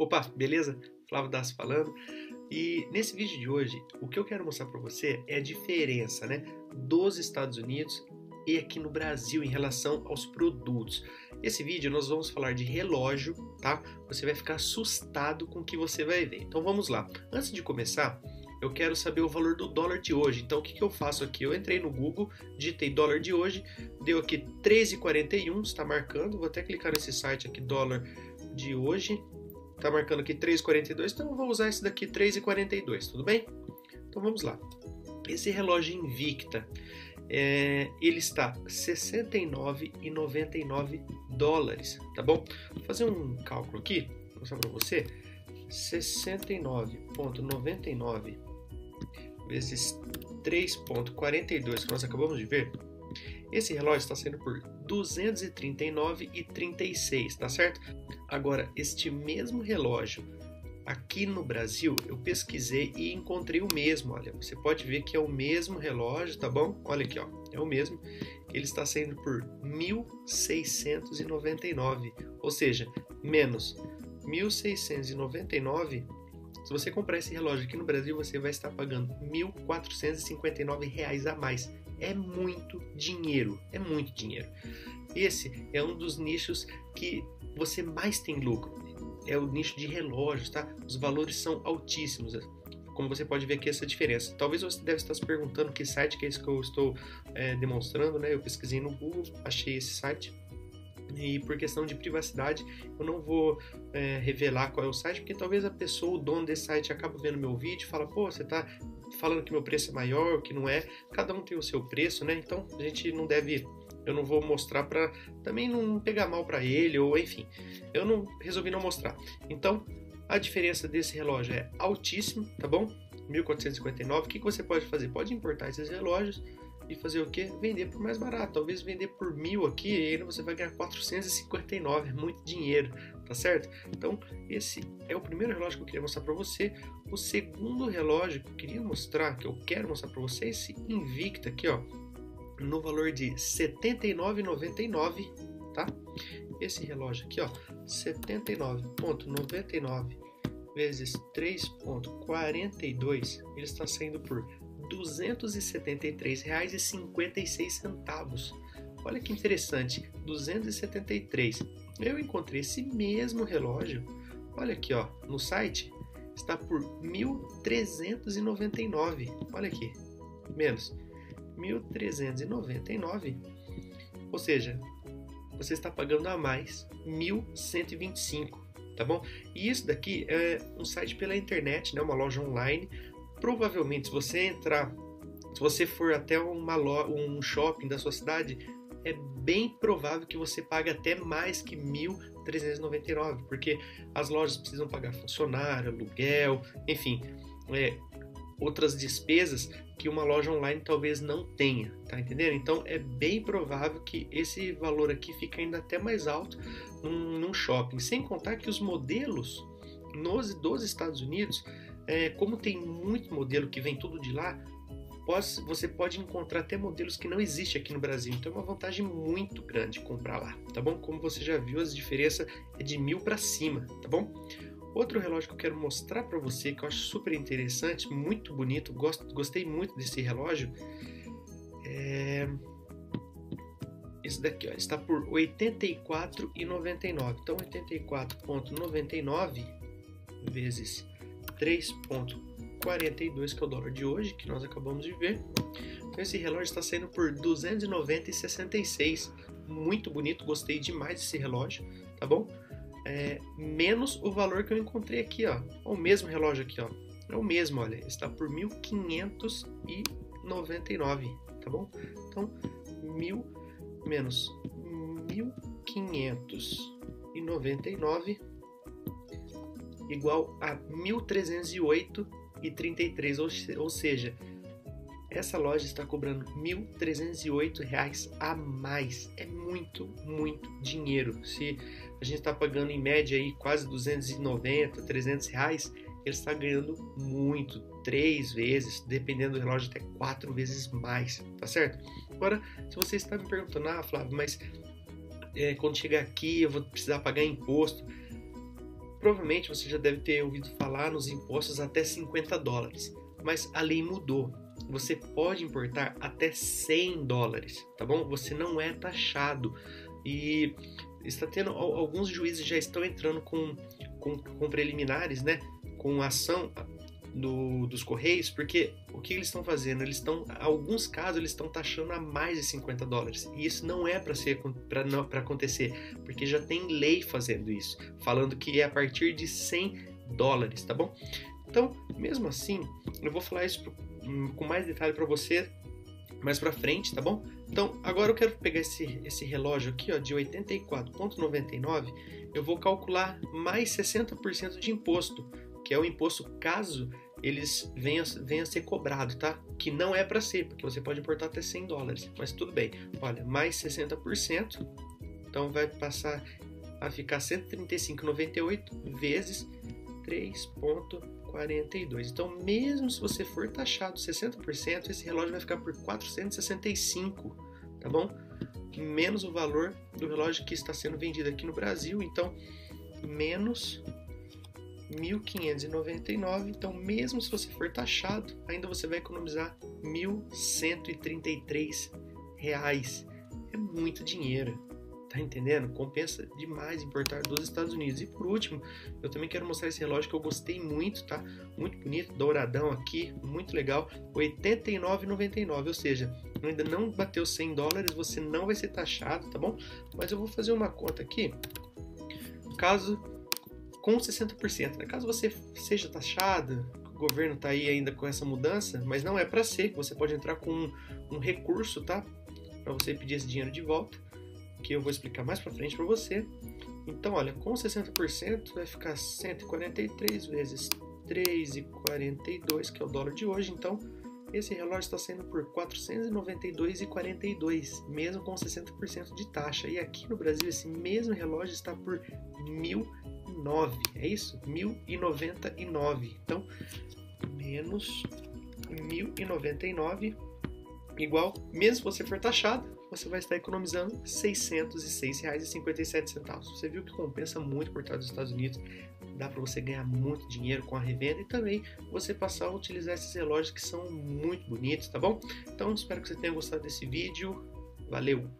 Opa, beleza? Flávio Das falando. E nesse vídeo de hoje, o que eu quero mostrar para você é a diferença, né, dos Estados Unidos e aqui no Brasil em relação aos produtos. Nesse vídeo nós vamos falar de relógio, tá? Você vai ficar assustado com o que você vai ver. Então vamos lá. Antes de começar, eu quero saber o valor do dólar de hoje. Então o que, que eu faço aqui? Eu entrei no Google, digitei dólar de hoje, deu aqui 13,41, está marcando. Vou até clicar nesse site aqui, dólar de hoje. Está marcando aqui 3,42, então eu vou usar esse daqui 3,42, tudo bem? Então vamos lá. Esse relógio Invicta, é, ele está 69,99 dólares, tá bom? Vou fazer um cálculo aqui, vou mostrar para você. 69,99 vezes 3,42 que nós acabamos de ver, esse relógio está sendo por 239,36, tá certo? Agora, este mesmo relógio aqui no Brasil, eu pesquisei e encontrei o mesmo. Olha, você pode ver que é o mesmo relógio, tá bom? Olha aqui, ó, é o mesmo. Ele está saindo por 1.699, ou seja, menos 1.699 se você comprar esse relógio aqui no Brasil, você vai estar pagando R$ 1.459 a mais. É muito dinheiro, é muito dinheiro. Esse é um dos nichos que você mais tem lucro. É o nicho de relógios, tá? Os valores são altíssimos. Como você pode ver aqui essa diferença. Talvez você deve estar se perguntando que site que é esse que eu estou é, demonstrando, né? Eu pesquisei no Google, achei esse site e por questão de privacidade eu não vou é, revelar qual é o site, porque talvez a pessoa, o dono desse site, acaba vendo meu vídeo e fala, pô, você tá falando que meu preço é maior, que não é, cada um tem o seu preço, né? Então a gente não deve, eu não vou mostrar para também não pegar mal para ele, ou enfim, eu não resolvi não mostrar. Então a diferença desse relógio é altíssima, tá bom? 1459, o que, que você pode fazer? Pode importar esses relógios e fazer o que? Vender por mais barato. Talvez vender por mil aqui e ainda você vai ganhar 459, é muito dinheiro, tá certo? Então, esse é o primeiro relógio que eu queria mostrar para você. O segundo relógio que eu queria mostrar, que eu quero mostrar para você, é esse Invicta aqui, ó, no valor de R$ 79,99, tá? Esse relógio aqui, ó, 79,99 vezes 3,42, ele está saindo por R$ 273,56. Olha que interessante, 273. Eu encontrei esse mesmo relógio, olha aqui, ó, no site, está por 1.399. Olha aqui, menos 1.399. Ou seja, você está pagando a mais 1.125, tá bom? E isso daqui é um site pela internet, né, uma loja online provavelmente, se você entrar, se você for até uma lo, um shopping da sua cidade, é bem provável que você pague até mais que 1.399, porque as lojas precisam pagar funcionário, aluguel, enfim, é, outras despesas que uma loja online talvez não tenha, tá entendendo? Então é bem provável que esse valor aqui fique ainda até mais alto num, num shopping, sem contar que os modelos nos, dos Estados Unidos é, como tem muito modelo que vem tudo de lá, pode, você pode encontrar até modelos que não existem aqui no Brasil. Então é uma vantagem muito grande comprar lá, tá bom? Como você já viu, as diferença é de mil para cima, tá bom? Outro relógio que eu quero mostrar para você, que eu acho super interessante, muito bonito, gosto, gostei muito desse relógio, é esse daqui, ó, está por R$ 84,99. Então, 84,99 vezes 3,42 que é o dólar de hoje, que nós acabamos de ver. Então esse relógio está saindo por 290,66. Muito bonito, gostei demais desse relógio, tá bom? É, menos o valor que eu encontrei aqui, ó. O mesmo relógio aqui, ó. É o mesmo, olha. Está por 1.599, tá bom? Então, mil menos 1.599 igual a 1.308,33, ou, ou seja, essa loja está cobrando R$ 1.308 a mais. É muito, muito dinheiro. Se a gente está pagando em média aí quase 290, 300 reais, ele está ganhando muito, três vezes, dependendo do relógio, até quatro vezes mais, tá certo? Agora, se você está me perguntando, ah, Flávio, mas é, quando chegar aqui eu vou precisar pagar imposto Provavelmente você já deve ter ouvido falar nos impostos até 50 dólares, mas a lei mudou. Você pode importar até 100 dólares, tá bom? Você não é taxado e está tendo alguns juízes já estão entrando com, com, com preliminares, né? Com ação do, dos Correios, porque o que eles estão fazendo? Eles estão, alguns casos, eles estão taxando a mais de 50 dólares. E isso não é para ser para acontecer, porque já tem lei fazendo isso, falando que é a partir de 100 dólares, tá bom? Então, mesmo assim, eu vou falar isso hum, com mais detalhe para você mais para frente, tá bom? Então, agora eu quero pegar esse, esse relógio aqui, ó, de 84,99, eu vou calcular mais 60% de imposto que é o imposto caso eles venham, venham a ser cobrado, tá? Que não é para ser, porque você pode importar até 100 dólares, mas tudo bem. Olha, mais 60%, então vai passar a ficar 135,98 vezes 3,42. Então, mesmo se você for taxado 60%, esse relógio vai ficar por 465, tá bom? Menos o valor do relógio que está sendo vendido aqui no Brasil, então menos 1.599, então mesmo se você for taxado, ainda você vai economizar 1.133 reais. É muito dinheiro, tá entendendo? Compensa demais importar dos Estados Unidos. E por último, eu também quero mostrar esse relógio que eu gostei muito, tá? Muito bonito, douradão aqui, muito legal, 89,99, ou seja, ainda não bateu 100 dólares, você não vai ser taxado, tá bom? Mas eu vou fazer uma conta aqui. Caso com 60%. Né? Caso você seja taxado, o governo está aí ainda com essa mudança, mas não é para ser, você pode entrar com um, um recurso, tá? Para você pedir esse dinheiro de volta, que eu vou explicar mais para frente para você. Então, olha, com 60% vai ficar 143 vezes 3,42, que é o dólar de hoje. Então, esse relógio está saindo por R$ 492,42, mesmo com 60% de taxa. E aqui no Brasil, esse mesmo relógio está por R$ 1.009. É isso? R$ 1.099. Então, menos R$ 1.099 igual, mesmo se você for taxado, você vai estar economizando R$ 606,57. Você viu que compensa muito por estar nos Estados Unidos dá para você ganhar muito dinheiro com a revenda e também você passar a utilizar esses relógios que são muito bonitos, tá bom? Então espero que você tenha gostado desse vídeo. Valeu!